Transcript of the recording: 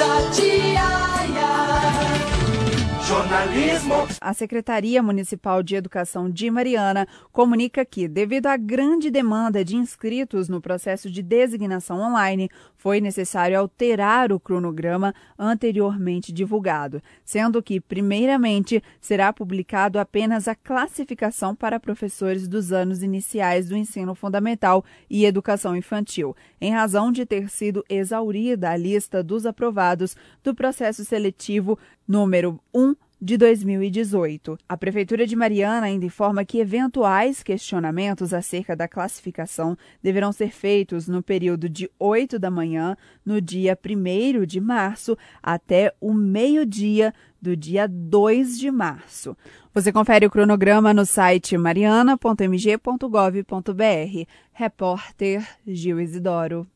saudade jornalismo. A Secretaria Municipal de Educação de Mariana comunica que, devido à grande demanda de inscritos no processo de designação online, foi necessário alterar o cronograma anteriormente divulgado, sendo que, primeiramente, será publicado apenas a classificação para professores dos anos iniciais do ensino fundamental e educação infantil, em razão de ter sido exaurida a lista dos aprovados do processo seletivo número 1 de 2018. A Prefeitura de Mariana ainda informa que eventuais questionamentos acerca da classificação deverão ser feitos no período de 8 da manhã, no dia 1 de março, até o meio-dia do dia 2 de março. Você confere o cronograma no site mariana.mg.gov.br. Repórter Gil Isidoro.